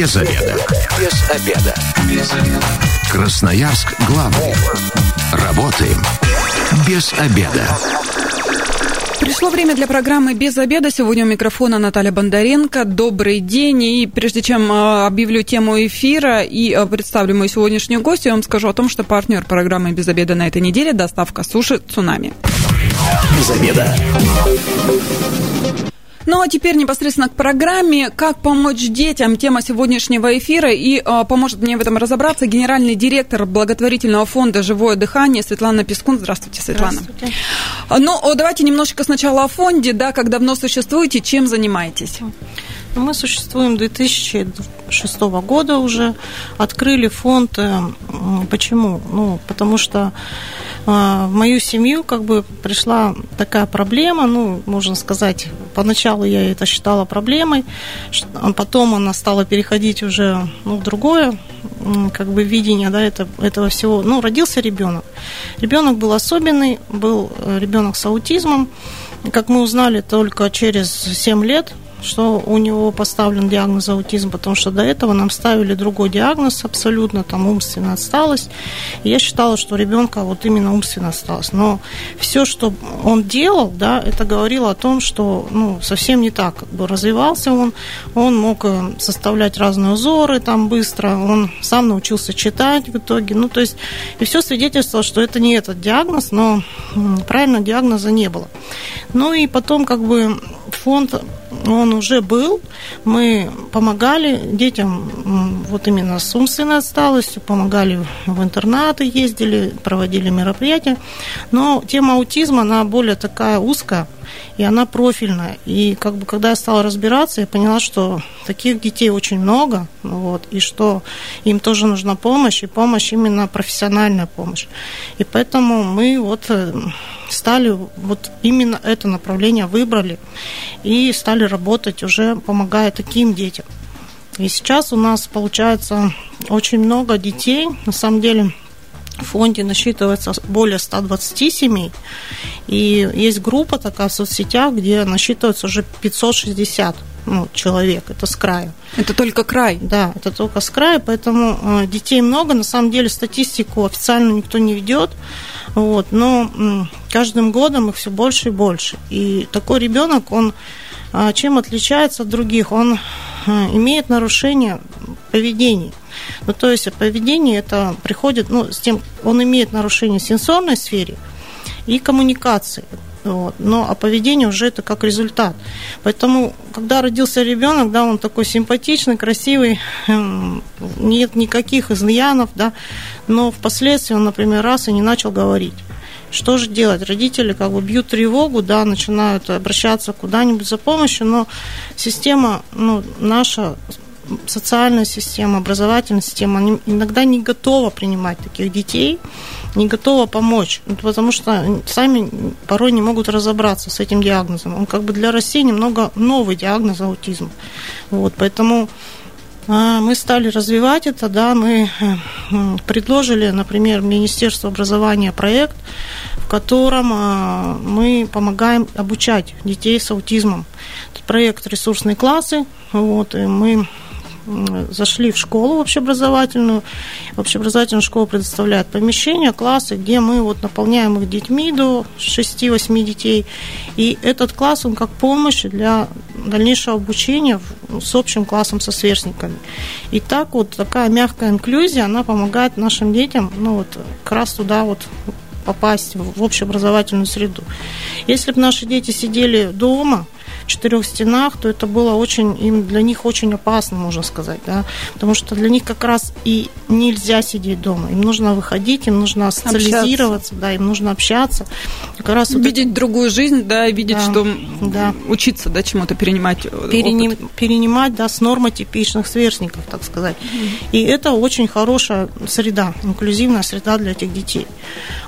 Без обеда. Без обеда. Без обеда. Красноярск главный. Работаем без обеда. Пришло время для программы «Без обеда». Сегодня у микрофона Наталья Бондаренко. Добрый день. И прежде чем а, объявлю тему эфира и а, представлю мою сегодняшнюю гостью, я вам скажу о том, что партнер программы «Без обеда» на этой неделе – доставка суши «Цунами». Без обеда. Ну а теперь непосредственно к программе «Как помочь детям» тема сегодняшнего эфира. И э, поможет мне в этом разобраться генеральный директор благотворительного фонда «Живое дыхание» Светлана Пескун. Здравствуйте, Светлана. Здравствуйте. Ну, давайте немножечко сначала о фонде, да, как давно существуете, чем занимаетесь? Ну, мы существуем 2006 года уже. Открыли фонд. Э, почему? Ну, потому что а, в мою семью как бы пришла такая проблема, ну, можно сказать, поначалу я это считала проблемой, а потом она стала переходить уже ну, в другое как бы видение да, это, этого всего. Ну, родился ребенок. Ребенок был особенный, был э, ребенок с аутизмом. Как мы узнали только через 7 лет, что у него поставлен диагноз аутизм, потому что до этого нам ставили другой диагноз абсолютно, там умственная отсталость. И я считала, что ребенка вот именно умственная отсталость. Но все, что он делал, да, это говорило о том, что ну, совсем не так как бы развивался он. Он мог э, составлять разные узоры там быстро, он сам научился читать в итоге. Ну, то есть, и все свидетельствовало, что это не этот диагноз, но правильно диагноза не было. Ну и потом как бы фонд он уже был. Мы помогали детям вот именно с умственной отсталостью, помогали в интернаты, ездили, проводили мероприятия. Но тема аутизма, она более такая узкая, и она профильная. И как бы когда я стала разбираться, я поняла, что таких детей очень много, вот, и что им тоже нужна помощь, и помощь именно профессиональная помощь. И поэтому мы вот э, стали вот именно это направление выбрали и стали работать уже помогая таким детям. И сейчас у нас получается очень много детей, на самом деле в фонде насчитывается более 120 семей. И есть группа такая в соцсетях, где насчитывается уже 560 ну, человек. Это с края. Это только край? Да, это только с края, поэтому э, детей много. На самом деле статистику официально никто не ведет. Вот, но каждым годом их все больше и больше. И такой ребенок, он а, чем отличается от других? Он а, имеет нарушение поведения. Ну, то есть поведение это приходит, ну, с тем, он имеет нарушение сенсорной сфере и коммуникации. Вот. Но а поведение уже это как результат. Поэтому, когда родился ребенок, да, он такой симпатичный, красивый, эм, нет никаких изъянов, да, но впоследствии он, например, раз и не начал говорить. Что же делать? Родители как бы бьют тревогу, да, начинают обращаться куда-нибудь за помощью, но система, ну, наша социальная система, образовательная система иногда не готова принимать таких детей, не готова помочь, ну, потому что сами порой не могут разобраться с этим диагнозом. Он как бы для России немного новый диагноз аутизма. Вот, поэтому а, мы стали развивать это, да, мы предложили, например, Министерству образования проект, в котором а, мы помогаем обучать детей с аутизмом. Проект «Ресурсные классы», вот, и мы зашли в школу общеобразовательную. Общеобразовательная школа предоставляет помещение, классы, где мы вот наполняем их детьми до 6-8 детей. И этот класс, он как помощь для дальнейшего обучения с общим классом со сверстниками. И так вот такая мягкая инклюзия, она помогает нашим детям, ну вот как раз туда вот попасть в общеобразовательную среду. Если бы наши дети сидели дома, четырех стенах, то это было очень, им для них очень опасно, можно сказать, да, потому что для них как раз и нельзя сидеть дома, им нужно выходить, им нужно социализироваться, общаться. да, им нужно общаться, как раз видеть вот другую жизнь, да, видеть, да, что да. учиться, да, чему-то перенимать, э, Переним, опыт. перенимать, да, с нормотипичных сверстников, так сказать, mm-hmm. и это очень хорошая среда, инклюзивная среда для этих детей,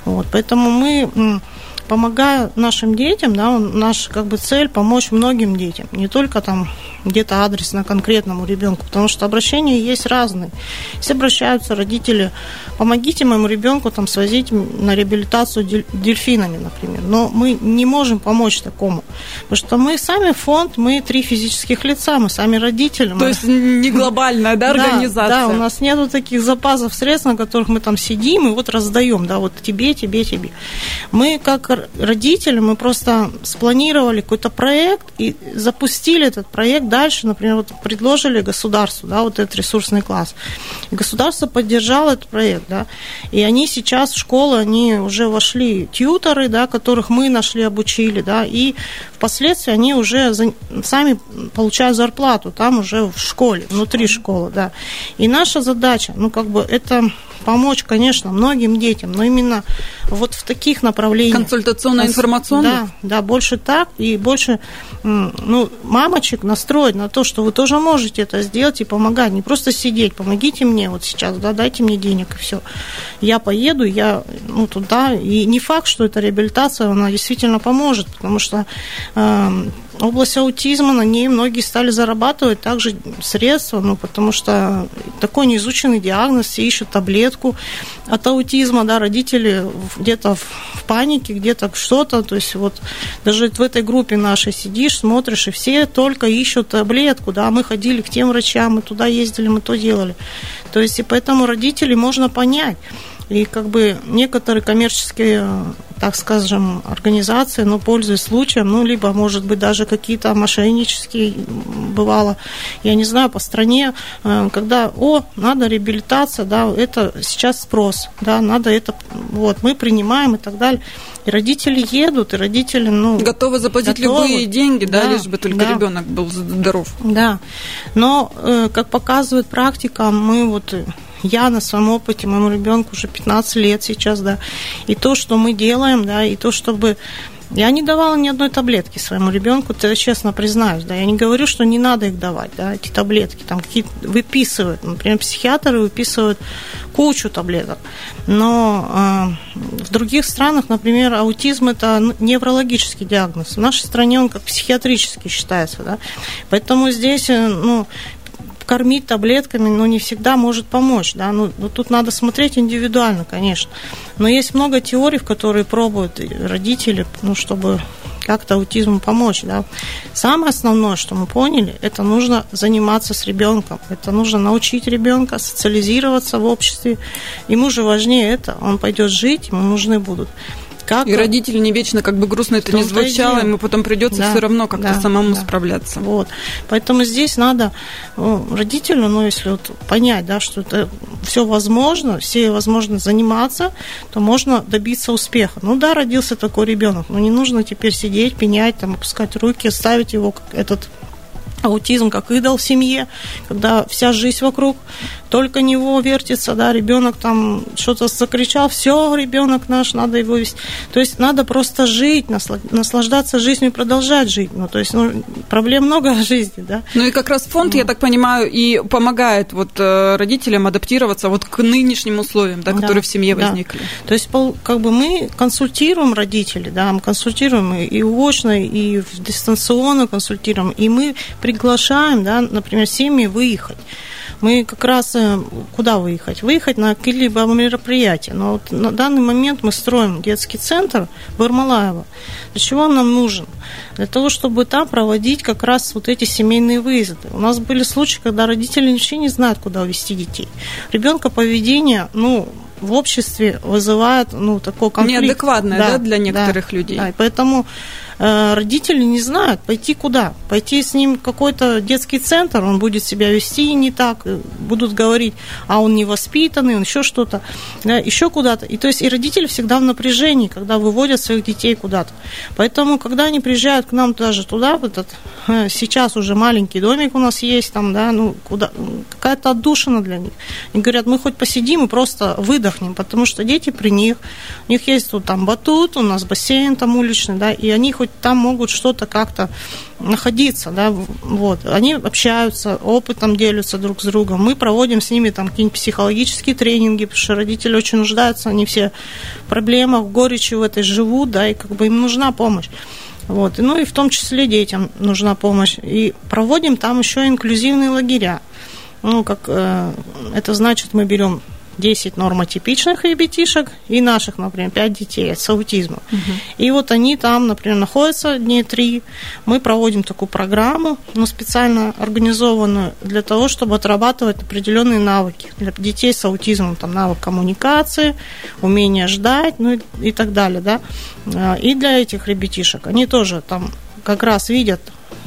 вот, поэтому мы помогая нашим детям, да, наш как бы цель помочь многим детям, не только там где-то адресно конкретному ребенку, потому что обращения есть разные. Если обращаются родители, помогите моему ребенку там свозить на реабилитацию дельфинами, например. Но мы не можем помочь такому, потому что мы сами фонд, мы три физических лица, мы сами родители. То мы... есть не глобальная, да, организация? Да, у нас нету таких запасов средств, на которых мы там сидим и вот раздаем, да, вот тебе, тебе, тебе. Мы как родители, мы просто спланировали какой-то проект и запустили этот проект дальше, например, вот предложили государству, да, вот этот ресурсный класс. Государство поддержало этот проект, да, и они сейчас в школы, они уже вошли тьюторы, да, которых мы нашли, обучили, да, и впоследствии они уже за, сами получают зарплату там уже в школе, внутри школы, да. И наша задача, ну, как бы это помочь, конечно, многим детям, но именно вот в таких направлениях. Консультационно-информационных? Да, да, больше так и больше ну, мамочек настроить на то, что вы тоже можете это сделать и помогать, не просто сидеть, помогите мне вот сейчас, да, дайте мне денег и все. Я поеду, я ну, туда, и не факт, что эта реабилитация, она действительно поможет, потому что э, область аутизма, на ней многие стали зарабатывать также средства, ну, потому что такой неизученный диагноз, все ищут таблетку от аутизма, да, родители где-то в панике, где-то что-то, то есть вот даже в этой группе нашей сидишь, смотришь, и все только ищут таблетку, да, мы ходили к тем врачам, мы туда ездили, мы то делали. То есть и поэтому родителей можно понять. И как бы некоторые коммерческие, так скажем, организации, ну, пользуясь случаем, ну, либо, может быть, даже какие-то мошеннические бывало, я не знаю, по стране, э, когда, о, надо реабилитация, да, это сейчас спрос, да, надо это, вот, мы принимаем и так далее. И родители едут, и родители, ну... Готовы заплатить готовы. любые деньги, да, да лишь бы только да. ребенок был здоров. Да, но, э, как показывает практика, мы вот я на своем опыте, моему ребенку уже 15 лет сейчас, да, и то, что мы делаем, да, и то, чтобы я не давала ни одной таблетки своему ребенку, это честно признаюсь, да, я не говорю, что не надо их давать, да, эти таблетки, там какие-то выписывают, например, психиатры выписывают кучу таблеток, но э, в других странах, например, аутизм это неврологический диагноз, в нашей стране он как психиатрический считается, да, поэтому здесь, э, ну, кормить таблетками, ну, не всегда может помочь, да, ну, ну, тут надо смотреть индивидуально, конечно, но есть много теорий, в которые пробуют родители, ну, чтобы как-то аутизму помочь, да. Самое основное, что мы поняли, это нужно заниматься с ребенком, это нужно научить ребенка социализироваться в обществе. Ему же важнее это, он пойдет жить, ему нужны будут как... И родители не вечно, как бы грустно это не звучало, ему потом придется да, все равно как-то да, самому да. справляться. Вот. Поэтому здесь надо родителю, ну, если вот понять, да, что это все возможно, все возможно заниматься, то можно добиться успеха. Ну да, родился такой ребенок, но не нужно теперь сидеть, пенять, там, опускать руки, ставить его как этот аутизм как идол в семье, когда вся жизнь вокруг только него вертится, да, ребенок там что-то закричал, все, ребенок наш, надо его вести. То есть надо просто жить, наслаждаться жизнью и продолжать жить. Ну, то есть, ну, проблем много в жизни, да. Ну и как раз фонд, я так понимаю, и помогает вот э, родителям адаптироваться вот к нынешним условиям, да, которые да, в семье да. возникли. То есть, как бы мы консультируем родителей, да, мы консультируем и очно, и дистанционно консультируем, и мы приглашаем, да, например, семьи выехать мы как раз э, куда выехать? Выехать на какие-либо мероприятия. Но вот на данный момент мы строим детский центр в Ермолаево. Для чего он нам нужен? Для того, чтобы там проводить как раз вот эти семейные выезды. У нас были случаи, когда родители вообще не знают, куда увезти детей. Ребенка поведение, ну, в обществе вызывает ну, такой конфликт. Неадекватное, да, да для некоторых да, людей. Да, и поэтому родители не знают, пойти куда. Пойти с ним в какой-то детский центр, он будет себя вести не так, э, будут говорить, а он невоспитанный, он еще что-то, да, еще куда-то. И то есть и родители всегда в напряжении, когда выводят своих детей куда-то. Поэтому, когда они приезжают к нам даже туда, в этот, э, сейчас уже маленький домик у нас есть, там, да, ну, куда, какая-то отдушина для них. Они говорят, мы хоть посидим и просто выдохнем, потому что дети при них, у них есть вот там батут, у нас бассейн там уличный, да, и они хоть там могут что-то как-то находиться, да, вот. Они общаются, опытом делятся друг с другом. Мы проводим с ними там какие-нибудь психологические тренинги, потому что родители очень нуждаются, они все в проблемах, в горечи в этой живут, да, и как бы им нужна помощь. Вот. Ну и в том числе детям нужна помощь. И проводим там еще инклюзивные лагеря. Ну, как э, это значит, мы берем 10 нормотипичных ребятишек и наших, например, 5 детей с аутизмом. Угу. И вот они там, например, находятся дни 3. Мы проводим такую программу, ну, специально организованную для того, чтобы отрабатывать определенные навыки для детей с аутизмом, там навык коммуникации, умение ждать, ну и, и так далее, да. А, и для этих ребятишек они тоже там как раз видят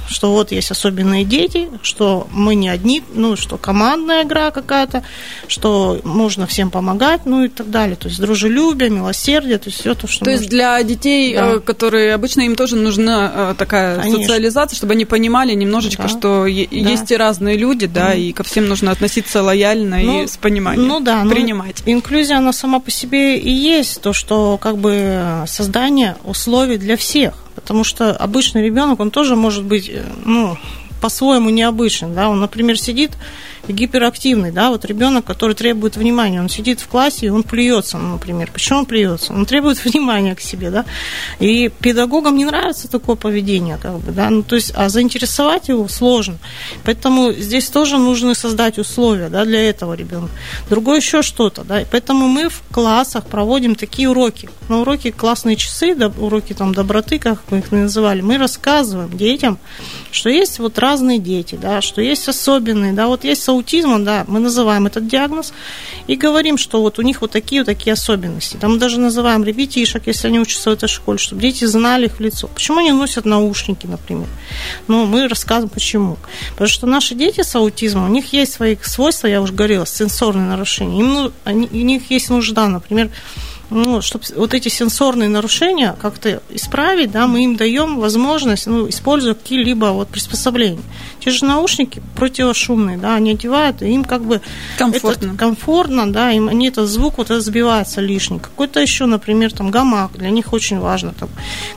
что вот есть особенные дети, что мы не одни, ну, что командная игра какая-то, что можно всем помогать, ну и так далее. То есть дружелюбие, милосердие, то есть все то, что То есть для детей, да. Э, которые обычно им тоже нужна э, такая Конечно. социализация, чтобы они понимали немножечко, да. что да. есть и разные люди, да, mm. и ко всем нужно относиться лояльно ну, и с пониманием. Ну да, ну, принимать. Ну, инклюзия, она сама по себе и есть то, что как бы создание условий для всех потому что обычный ребенок, он тоже может быть, э, ну, по-своему необычен, да, он, например, сидит гиперактивный, да, вот ребенок, который требует внимания, он сидит в классе и он плюется, ну, например. Почему он плюется? Он требует внимания к себе, да, и педагогам не нравится такое поведение, как бы, да, ну, то есть, а заинтересовать его сложно. Поэтому здесь тоже нужно создать условия, да, для этого ребенка. Другое еще что-то, да, поэтому мы в классах проводим такие уроки. На уроки классные часы, да, уроки там доброты, как мы их называли, мы рассказываем детям, что есть вот разные дети, да, что есть особенные, да, вот есть аутизмом, да, мы называем этот диагноз и говорим, что вот у них вот такие вот такие особенности. Там мы даже называем ребятишек, если они учатся в этой школе, чтобы дети знали их в лицо. Почему они носят наушники, например? Ну, мы рассказываем, почему. Потому что наши дети с аутизмом, у них есть свои свойства, я уже говорила, сенсорные нарушения. Им, ну, они, у них есть нужда, например, ну, чтобы вот эти сенсорные нарушения как-то исправить, да, мы им даем возможность, ну, используя какие-либо вот приспособления. Те же наушники противошумные, да, они одевают, и им как бы комфортно, это, комфортно да, им они этот звук вот это сбивается лишний. Какой-то еще, например, там гамак, для них очень важно. Там,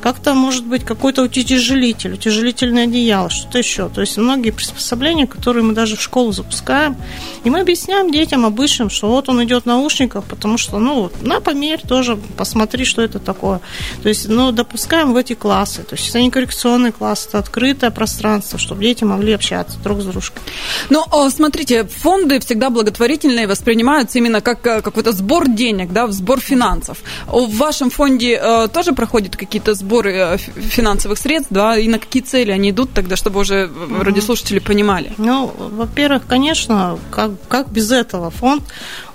как-то может быть какой-то утяжелитель, утяжелительное одеяло, что-то еще. То есть многие приспособления, которые мы даже в школу запускаем, и мы объясняем детям обычным, что вот он идет в наушниках, потому что, ну, на померь тоже, посмотри, что это такое. То есть, ну, допускаем в эти классы. То есть, это не коррекционный класс, это открытое пространство, чтобы дети могли общаться друг с дружкой. Ну, смотрите, фонды всегда благотворительные воспринимаются именно как э, какой-то сбор денег, да, сбор финансов. В вашем фонде э, тоже проходят какие-то сборы э, финансовых средств, да, и на какие цели они идут тогда, чтобы уже mm-hmm. радиослушатели понимали? Ну, во-первых, конечно, как, как без этого фонд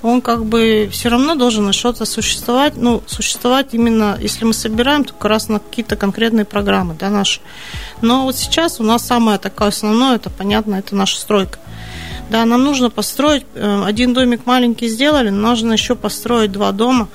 он как бы все равно должен на что-то существовать. Ну, существовать именно, если мы собираем, то как раз на какие-то конкретные программы, да, наши. Но вот сейчас у нас самое такое основное, это понятно, это наша стройка. Да, нам нужно построить, э, один домик маленький сделали, но нужно еще построить два дома.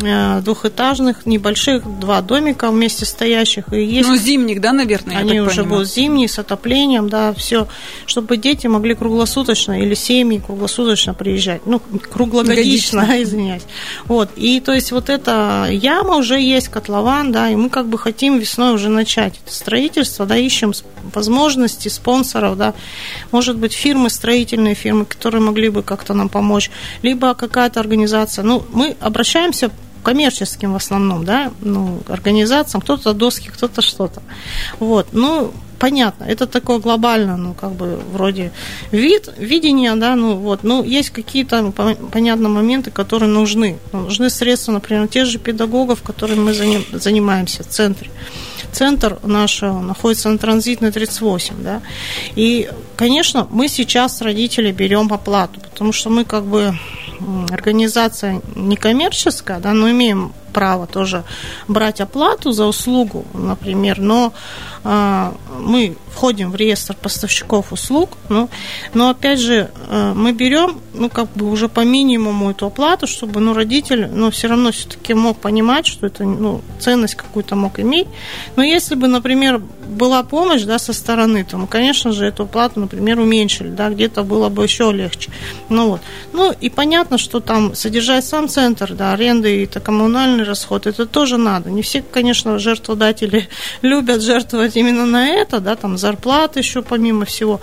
Э, двухэтажных, небольших, два домика вместе стоящих. И есть... Ну, зимних, да, наверное, Они уже понимаю. будут зимние, с отоплением, да, все, чтобы дети могли круглосуточно или семьи круглосуточно приезжать. Ну, круглогодично, Годично. извиняюсь. Вот, и то есть вот эта яма уже есть, котлован, да, и мы как бы хотим весной уже начать это строительство, да, ищем возможности спонсоров, да, может быть, фирмы, строительные фирмы, которые могли бы как-то нам помочь, либо какая-то организация. Ну, мы обращаемся коммерческим в основном, да, ну, организациям, кто-то доски, кто-то что-то. Вот, ну, понятно, это такое глобально, ну, как бы, вроде вид, видение, да, ну, вот, ну, есть какие-то, ну, понятно, моменты, которые нужны. Ну, нужны средства, например, тех же педагогов, которыми мы занимаемся в центре. Центр наш находится на транзитной 38, да, и, конечно, мы сейчас родители берем оплату, потому что мы, как бы, организация некоммерческая, да, но имеем право тоже брать оплату за услугу, например, но э, мы входим в реестр поставщиков услуг, ну, но опять же э, мы берем, ну, как бы уже по минимуму эту оплату, чтобы, ну, родитель, ну, все равно все-таки мог понимать, что это, ну, ценность какую-то мог иметь. Но если бы, например, была помощь, да, со стороны, то мы, конечно же, эту оплату, например, уменьшили, да, где-то было бы еще легче. Ну, вот. Ну, и понятно, что там содержать сам центр, да, аренды и это коммунальные материальный расход, это тоже надо. Не все, конечно, жертводатели любят жертвовать именно на это, да, там зарплаты еще помимо всего.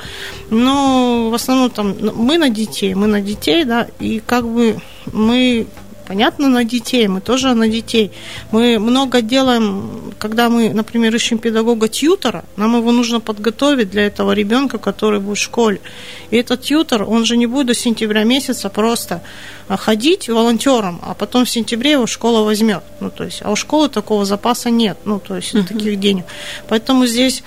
Но в основном там ну, мы на детей, мы на детей, да, и как бы мы Понятно, на детей, мы тоже на детей. Мы много делаем, когда мы, например, ищем педагога-тьютера, нам его нужно подготовить для этого ребенка, который будет в школе. И этот тьютер, он же не будет до сентября месяца просто ходить волонтером, а потом в сентябре его школа возьмет. Ну, то есть, а у школы такого запаса нет, ну, то есть, uh-huh. таких денег. Поэтому здесь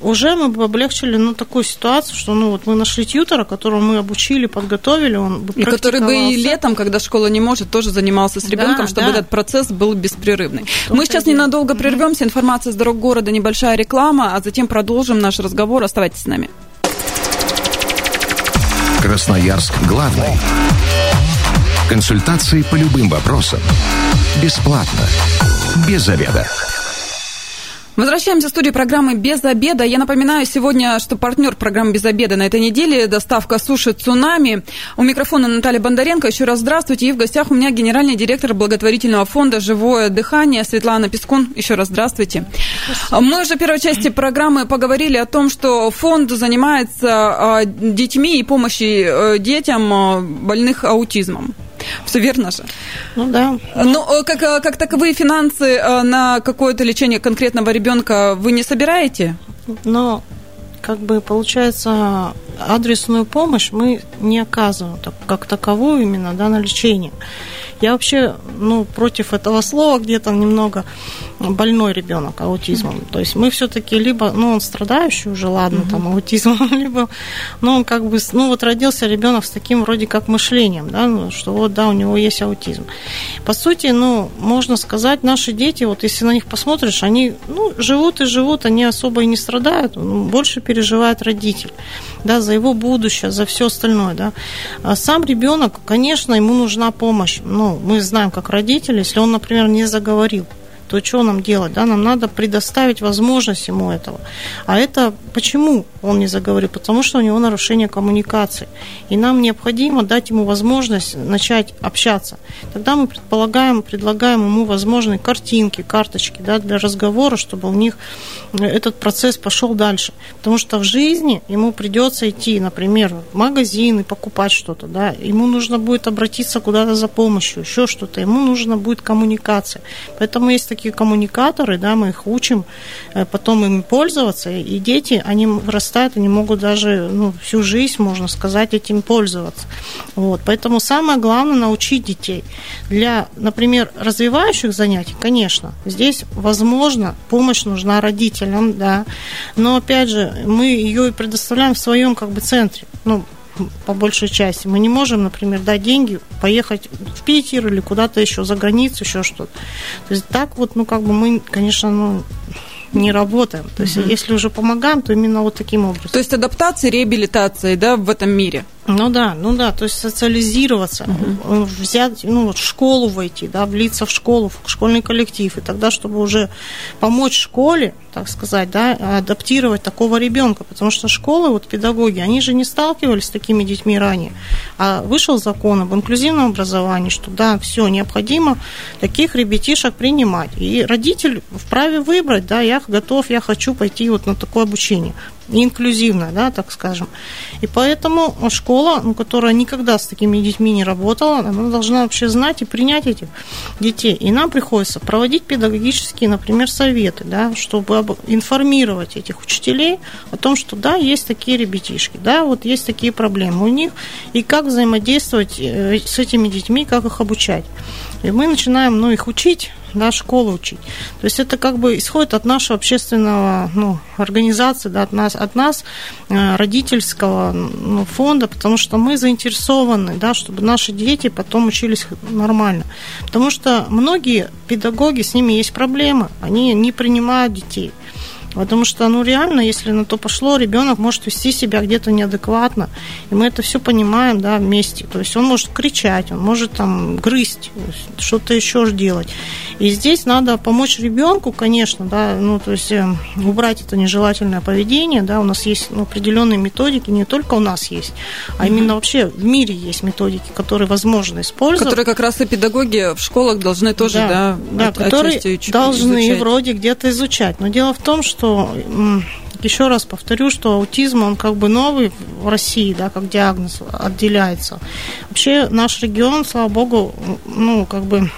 уже мы бы облегчили ну, такую ситуацию, что ну, вот мы нашли тьютера, которого мы обучили, подготовили, он бы И который бы и летом, когда школа не может, тоже занимался с ребенком, да, чтобы да. этот процесс был беспрерывный. Мы сейчас ненадолго прервемся. Информация с дорог города, небольшая реклама, а затем продолжим наш разговор. Оставайтесь с нами. Красноярск главный. Консультации по любым вопросам. Бесплатно. Без заведа. Возвращаемся в студию программы «Без обеда». Я напоминаю сегодня, что партнер программы «Без обеда» на этой неделе – доставка суши «Цунами». У микрофона Наталья Бондаренко. Еще раз здравствуйте. И в гостях у меня генеральный директор благотворительного фонда «Живое дыхание» Светлана Пескун. Еще раз здравствуйте. Спасибо. Мы уже в первой части программы поговорили о том, что фонд занимается а, детьми и помощью э, детям а, больных аутизмом. Все верно же? Ну да. Но как, э, как таковые финансы э, на какое-то лечение конкретного ребенка вы не собираете? Но как бы получается адресную помощь мы не оказываем как таковую именно да, на лечение. Я вообще ну, против этого слова где-то немного больной ребенок аутизмом. То есть мы все-таки либо, ну, он страдающий уже, ладно, там, аутизмом, либо, ну, он как бы, ну, вот родился ребенок с таким вроде как мышлением, да, ну, что вот, да, у него есть аутизм. По сути, ну, можно сказать, наши дети, вот если на них посмотришь, они, ну, живут и живут, они особо и не страдают, ну, больше переживает родитель, да, за его будущее, за все остальное, да. А сам ребенок, конечно, ему нужна помощь, ну, мы знаем, как родители, если он, например, не заговорил, то что нам делать? Да? Нам надо предоставить возможность ему этого. А это почему он не заговорил? Потому что у него нарушение коммуникации. И нам необходимо дать ему возможность начать общаться. Тогда мы предполагаем, предлагаем ему возможные картинки, карточки да, для разговора, чтобы у них этот процесс пошел дальше. Потому что в жизни ему придется идти, например, в магазин и покупать что-то. Да? Ему нужно будет обратиться куда-то за помощью, еще что-то. Ему нужно будет коммуникация. Поэтому есть такие такие коммуникаторы, да, мы их учим, э, потом им пользоваться, и дети, они вырастают, они могут даже ну, всю жизнь, можно сказать, этим пользоваться. Вот. Поэтому самое главное научить детей. Для, например, развивающих занятий, конечно, здесь, возможно, помощь нужна родителям, да, но, опять же, мы ее и предоставляем в своем как бы центре. Ну, по большей части. Мы не можем, например, дать деньги, поехать в Питер или куда-то еще за границу, еще что-то. То есть так вот, ну, как бы мы, конечно, ну, не работаем. То есть, угу. если уже помогаем, то именно вот таким образом. То есть адаптация, реабилитация, да, в этом мире. Ну да, ну да, то есть социализироваться, угу. взять, ну вот в школу войти, да, влиться в школу, в школьный коллектив, и тогда, чтобы уже помочь школе, так сказать, да, адаптировать такого ребенка, потому что школы, вот педагоги, они же не сталкивались с такими детьми ранее, а вышел закон об инклюзивном образовании, что да, все необходимо таких ребятишек принимать, и родитель вправе выбрать, да, я готов, я хочу пойти вот на такое обучение инклюзивно, да, так скажем. И поэтому школа, ну, которая никогда с такими детьми не работала, она должна вообще знать и принять этих детей. И нам приходится проводить педагогические, например, советы, да, чтобы информировать этих учителей о том, что да, есть такие ребятишки, да, вот есть такие проблемы у них, и как взаимодействовать э, с этими детьми, как их обучать. И мы начинаем, ну, их учить, да, школу учить. То есть это как бы исходит от нашего общественного, ну, организации, да, от нас, от нас э, родительского ну, фонда, потому что мы заинтересованы, да, чтобы наши дети потом учились нормально. Потому что многие педагоги, с ними есть проблемы, они не принимают детей. Потому что, ну, реально, если на то пошло, ребенок может вести себя где-то неадекватно. И мы это все понимаем, да, вместе. То есть он может кричать, он может там грызть, что-то еще делать. И здесь надо помочь ребенку, конечно, да, ну, то есть э, убрать это нежелательное поведение, да, у нас есть ну, определенные методики, не только у нас есть, а именно вообще в мире есть методики, которые возможно использовать. Которые как раз и педагоги в школах должны тоже, да, да, да от, которые должны изучать. вроде где-то изучать. Но дело в том, что еще раз повторю, что аутизм, он как бы новый в России, да, как диагноз отделяется. Вообще наш регион, слава богу, ну, как бы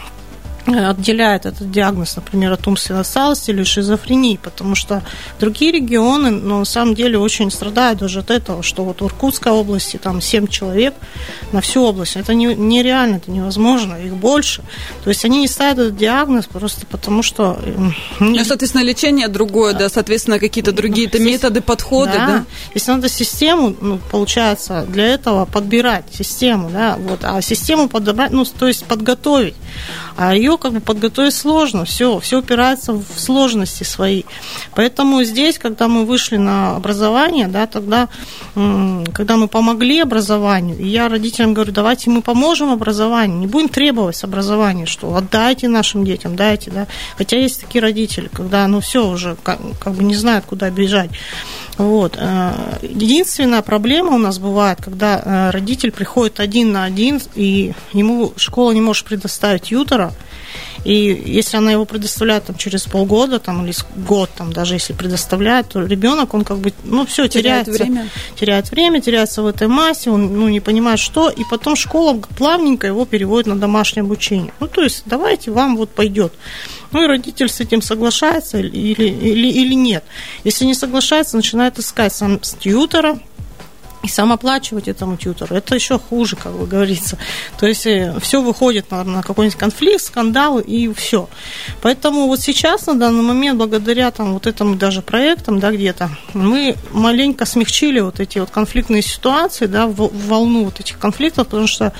отделяет этот диагноз, например, от умственной отсталости или шизофрении, потому что другие регионы, ну, на самом деле, очень страдают даже от этого, что вот в Иркутской области там 7 человек на всю область. Это не, нереально, это невозможно, их больше. То есть они не ставят этот диагноз просто потому, что... Ну, соответственно, лечение другое, да, соответственно, какие-то другие ну, методы, подходы, да. да? Если надо систему, ну, получается, для этого подбирать систему, да, вот, а систему подобрать, ну, то есть подготовить. А ее как бы подготовить сложно, все, все упирается в сложности свои. Поэтому здесь, когда мы вышли на образование, да, тогда, когда мы помогли образованию, я родителям говорю, давайте мы поможем образованию, не будем требовать образования, что отдайте нашим детям, дайте, да. Хотя есть такие родители, когда, ну, все уже, как, как бы не знают, куда бежать. Вот. Э, единственная проблема у нас бывает, когда э, родитель приходит один на один, и ему школа не может предоставить ютера, и если она его предоставляет там, через полгода там, или год, там, даже если предоставляет, то ребенок, он как бы, ну, все, теряет время. Теряет время, теряется в этой массе, он ну, не понимает, что, и потом школа плавненько его переводит на домашнее обучение. Ну, то есть, давайте вам вот пойдет. Ну и родитель с этим соглашается или, или, или нет. Если не соглашается, начинает искать сам тьютера, и сам оплачивать этому тьютору, это еще хуже, как бы говорится. То есть э, все выходит на, на какой-нибудь конфликт, скандал и все. Поэтому вот сейчас, на данный момент, благодаря там вот этому даже проектам, да, где-то, мы маленько смягчили вот эти вот конфликтные ситуации, да, в, в волну вот этих конфликтов, потому что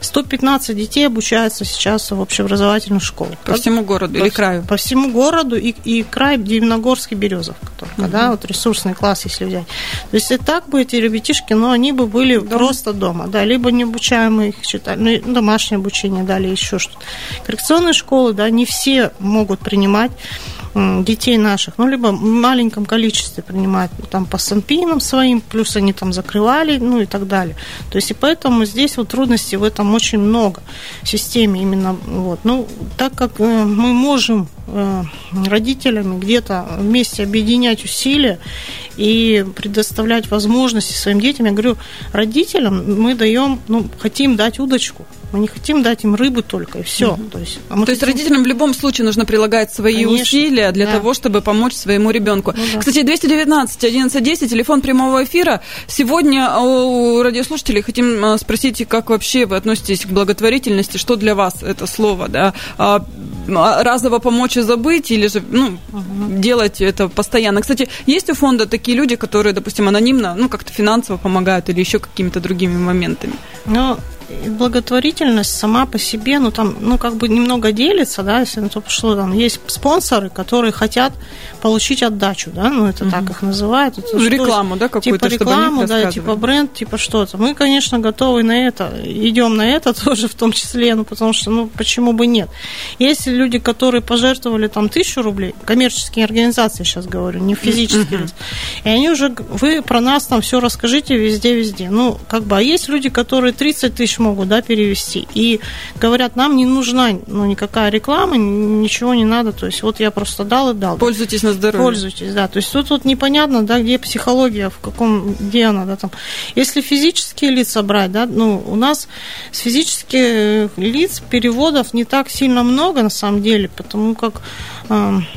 115 детей обучаются сейчас в общеобразовательных школах. По всему городу по, или краю? По всему городу и, и край Дивногорский, Березовка только, угу. да, вот ресурсный класс, если взять. То есть и так бы эти ребятишки, но они бы были дома. просто дома, да, либо необучаемые их читали, ну, домашнее обучение дали, еще что-то. Коррекционные школы, да, не все могут принимать детей наших, ну, либо в маленьком количестве принимают там по санпинам своим, плюс они там закрывали, ну, и так далее. То есть, и поэтому здесь вот трудностей в этом очень много в системе именно, вот. Ну, так как э, мы можем э, родителями где-то вместе объединять усилия и предоставлять возможности своим детям, я говорю, родителям мы даем, ну, хотим дать удочку, мы не хотим дать им рыбу только, и все. Угу. То, есть, а То хотим... есть родителям в любом случае нужно прилагать свои Конечно, усилия для да. того, чтобы помочь своему ребенку. Ну, да. Кстати, 219 1110, телефон прямого эфира. Сегодня у радиослушателей хотим а, спросить, как вообще вы относитесь к благотворительности, что для вас это слово, да? А, а, разово помочь и забыть, или же ну, угу. делать это постоянно. Кстати, есть у фонда такие люди, которые, допустим, анонимно, ну, как-то финансово помогают или еще какими-то другими моментами? Ну, благотворительность сама по себе, ну там, ну как бы немного делится, да, если на то пошло, там есть спонсоры, которые хотят получить отдачу, да, ну это mm так их называют. Это ну, рекламу, да, какую-то, Типа рекламу, да, типа бренд, типа что-то. Мы, конечно, готовы на это, идем на это тоже в том числе, ну потому что, ну почему бы нет. Есть люди, которые пожертвовали там тысячу рублей, коммерческие организации сейчас говорю, не физические лица, и они уже, вы про нас там все расскажите везде-везде. Ну, как бы, а есть люди, которые 30 тысяч могут да, перевести. И говорят, нам не нужна ну, никакая реклама, ничего не надо. То есть вот я просто дал и дал. Пользуйтесь на здоровье. Пользуйтесь, да. То есть тут вот непонятно, да, где психология, в каком, где она, да, там. Если физические лица брать, да, ну, у нас с физических лиц переводов не так сильно много на самом деле, потому как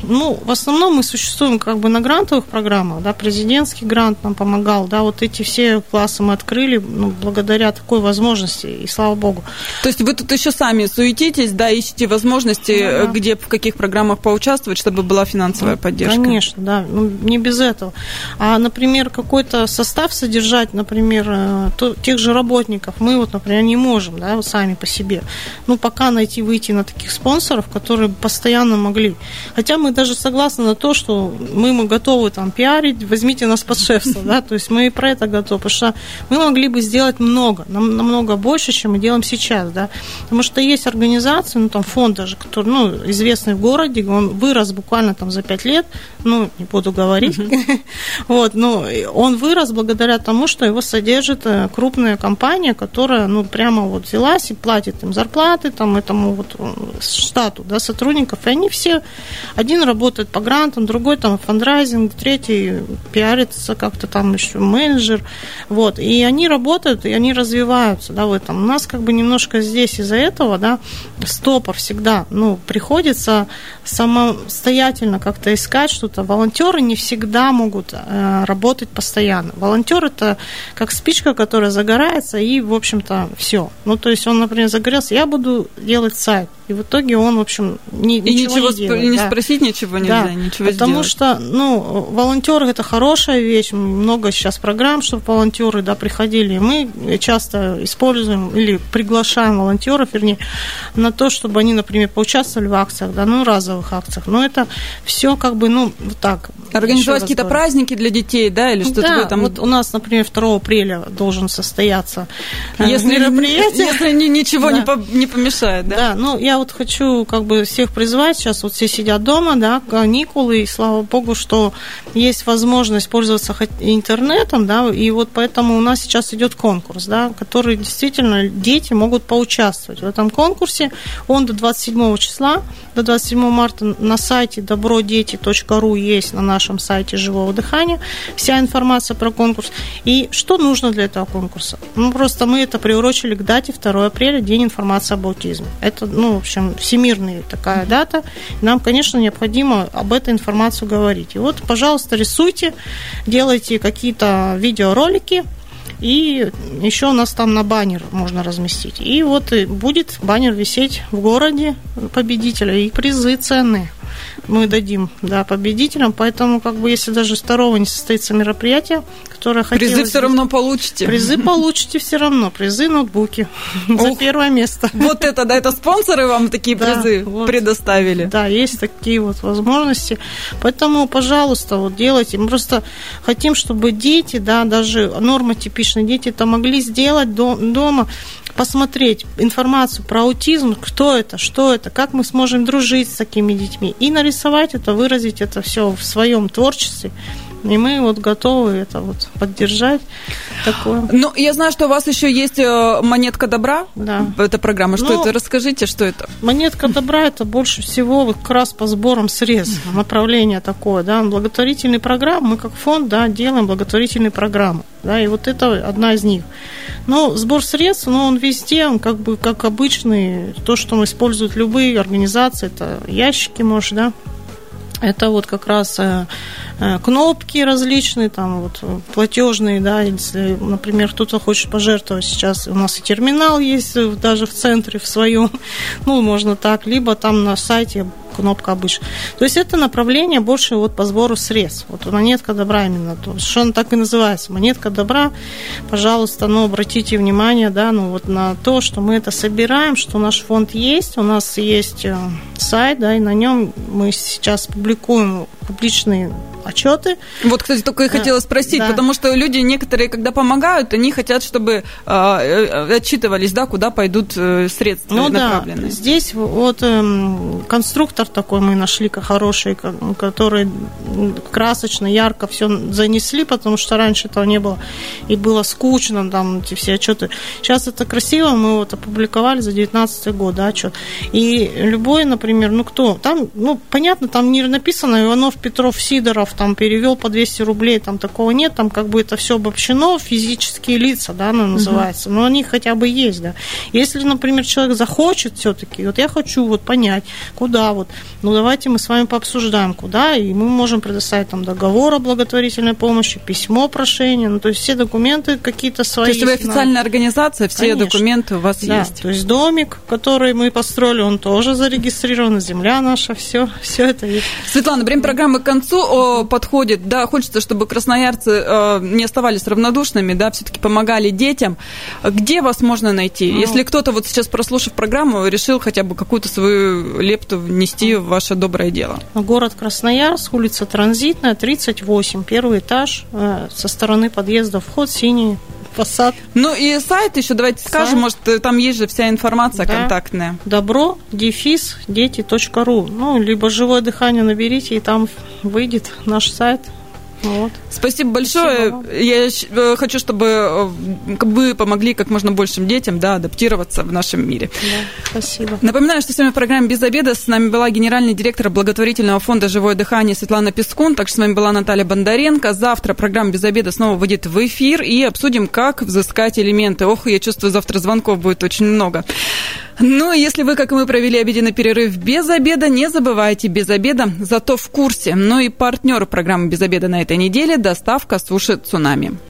ну, в основном мы существуем как бы на грантовых программах, да, президентский грант нам помогал, да, вот эти все классы мы открыли ну, благодаря такой возможности, и слава богу. То есть вы тут еще сами суетитесь, да, ищете возможности, да. где, в каких программах поучаствовать, чтобы была финансовая ну, поддержка? Конечно, да, ну, не без этого. А, например, какой-то состав содержать, например, э, то, тех же работников, мы вот, например, не можем, да, сами по себе. Ну, пока найти, выйти на таких спонсоров, которые постоянно могли Хотя мы даже согласны на то, что мы, мы готовы там пиарить, возьмите нас под шефство, да, то есть мы и про это готовы, потому что мы могли бы сделать много, намного больше, чем мы делаем сейчас, да, потому что есть организации, ну, там, фонд даже, который, ну, известный в городе, он вырос буквально там за пять лет, ну, не буду говорить, вот, но он вырос благодаря тому, что его содержит э, крупная компания, которая, ну, прямо вот взялась и платит им зарплаты, там, этому вот э, штату, да, сотрудников, и они все, один работает по грантам, другой там фандрайзинг, третий пиарится как-то там еще менеджер, вот, и они работают, и они развиваются, да, в этом. У нас как бы немножко здесь из-за этого, да, стопор всегда, ну, приходится самостоятельно как-то искать что-то. Волонтеры не всегда могут э, работать постоянно. Волонтер это как спичка, которая загорается, и, в общем-то, все. Ну, то есть он, например, загорелся, я буду делать сайт. И в итоге он, в общем, ни, и ничего, ничего не делает. Да. спросить ничего нельзя, да. ничего Потому сделать. что, ну, волонтеры это хорошая вещь. Много сейчас программ, чтобы волонтеры, да, приходили. Мы часто используем или приглашаем волонтеров, вернее, на то, чтобы они, например, поучаствовали в акциях, да, ну, разовых акциях. Но это все как бы, ну, вот так. Организовать какие-то праздники для детей, да, или что-то да, в этом? вот у нас, например, 2 апреля должен состояться э, если, мероприятие. Если ничего да. не, по, не помешает, да? Да, ну, я вот хочу как бы всех призвать, сейчас вот все сидят дома, да, каникулы, и слава богу, что есть возможность пользоваться интернетом, да, и вот поэтому у нас сейчас идет конкурс, да, который действительно дети могут поучаствовать в этом конкурсе. Он до 27 числа, до 27 марта на сайте добродети.ру есть на нашем сайте живого дыхания вся информация про конкурс. И что нужно для этого конкурса? Ну, просто мы это приурочили к дате 2 апреля, День информации об аутизме. Это, ну, в общем, всемирная такая дата. Нам, конечно, необходимо об этой информации говорить. И вот, пожалуйста, рисуйте, делайте какие-то видеоролики, и еще у нас там на баннер можно разместить. И вот будет баннер висеть в городе победителя и призы ценные мы дадим да, победителям. Поэтому, как бы, если даже второго не состоится мероприятие, которое хотелось... Призы все равно получите. Призы получите все равно. Призы, ноутбуки. За первое место. Вот это, да, это спонсоры вам такие призы предоставили. Да, есть такие вот возможности. Поэтому, пожалуйста, вот делайте. Мы просто хотим, чтобы дети, да, даже нормотипичные дети это могли сделать дома посмотреть информацию про аутизм, кто это, что это, как мы сможем дружить с такими детьми, и нарисовать это, выразить это все в своем творчестве. И мы вот готовы это вот поддержать. Такое. Ну, я знаю, что у вас еще есть э, монетка добра. Да. Эта программа. Что ну, это? Расскажите, что это? Монетка добра это больше всего вот как раз по сборам средств. Направление такое, да. Благотворительные программы. Мы как фонд, да, делаем благотворительные программы. Да, и вот это одна из них. Но сбор средств, ну, он везде, он как бы как обычный, то, что используют любые организации, это ящики, может, да, это вот как раз э, э, кнопки различные, там вот платежные, да, если, например, кто-то хочет пожертвовать сейчас, у нас и терминал есть даже в центре в своем, ну, можно так, либо там на сайте кнопка обычно. То есть это направление больше вот по сбору средств. Вот монетка добра именно, то, что она так и называется, монетка добра. Пожалуйста, ну, обратите внимание, да, ну, вот на то, что мы это собираем, что наш фонд есть, у нас есть э, сайт, да, и на нем мы сейчас публикуем публичные отчеты. Вот, кстати, только и хотела спросить, да. потому что люди некоторые, когда помогают, они хотят, чтобы э, отчитывались, да, куда пойдут э, средства ну, направленные. Да. Здесь вот э, конструктор такой мы нашли хороший, который красочно, ярко все занесли, потому что раньше этого не было, и было скучно там эти все отчеты. Сейчас это красиво, мы вот опубликовали за 19 год, да, отчет. И любой, например, ну кто, там, ну понятно, там не написано Иванов, Петров, Сидоров, там перевел по 200 рублей, там такого нет, там как бы это все обобщено, физические лица, да, оно называется, но они хотя бы есть, да. Если, например, человек захочет все-таки, вот я хочу вот понять, куда вот, ну давайте мы с вами пообсуждаем, куда, и мы можем предоставить там договор о благотворительной помощи, письмо прошение, ну то есть все документы какие-то свои. То есть вы официальная организация, все Конечно. документы у вас да, есть. То есть домик, который мы построили, он тоже зарегистрирован, земля наша, все, все это есть. Светлана, время программы к концу подходит. Да, хочется, чтобы красноярцы э, не оставались равнодушными, да, все-таки помогали детям. Где вас можно найти? Ну, Если кто-то вот сейчас, прослушав программу, решил хотя бы какую-то свою лепту внести в ваше доброе дело. Город Красноярск, улица Транзитная, 38, первый этаж, э, со стороны подъезда вход синий фасад. Ну и сайт еще давайте сайт. скажем, может, там есть же вся информация да. контактная. Добро, дефис, дети.ру. Ну, либо живое дыхание наберите, и там выйдет наш сайт. Вот. Спасибо большое. Спасибо Я э, хочу, чтобы э, вы помогли как можно большим детям да, адаптироваться в нашем мире. Да, спасибо. Напоминаю, что сегодня в программе «Без обеда» с нами была генеральный директор благотворительного фонда «Живое дыхание» Светлана Пескун. Также с вами была Наталья Бондаренко. Завтра программа «Без обеда» снова выйдет в эфир и обсудим, как взыскать элементы. Ох, я чувствую, завтра звонков будет очень много. Ну, если вы, как и мы, провели обеденный перерыв без обеда, не забывайте без обеда, зато в курсе. Ну и партнер программы «Без обеда» на этой неделе – доставка суши «Цунами».